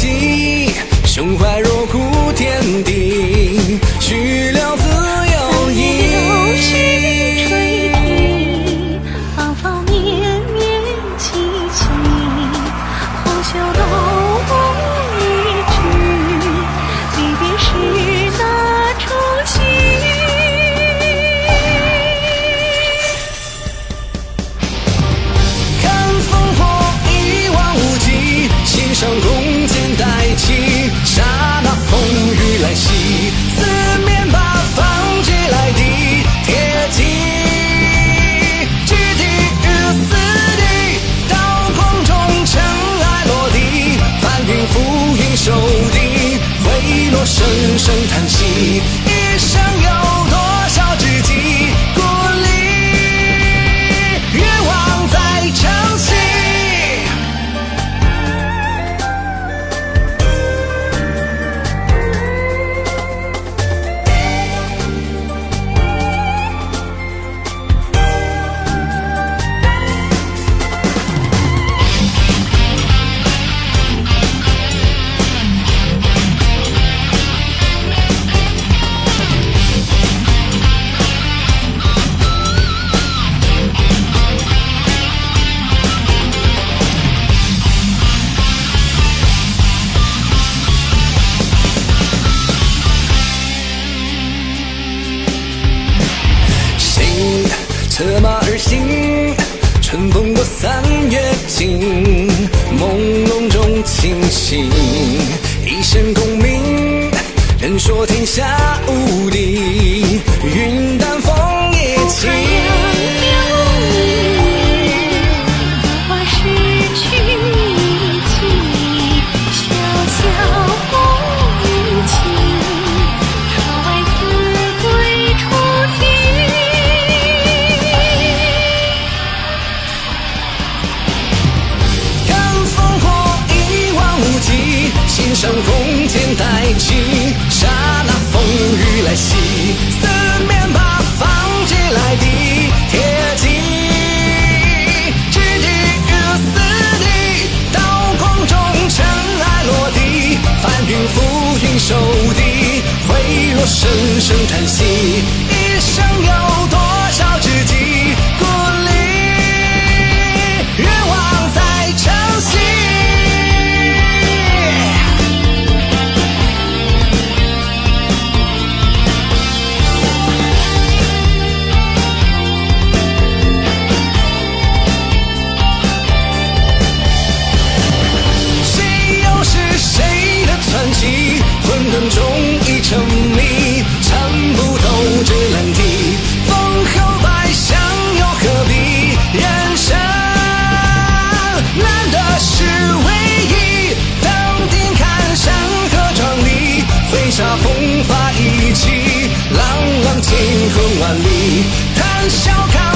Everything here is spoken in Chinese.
心胸怀策马而行，春风过三月尽，朦胧中清醒，一身功名，人说天下无敌。叹息。里谈笑看。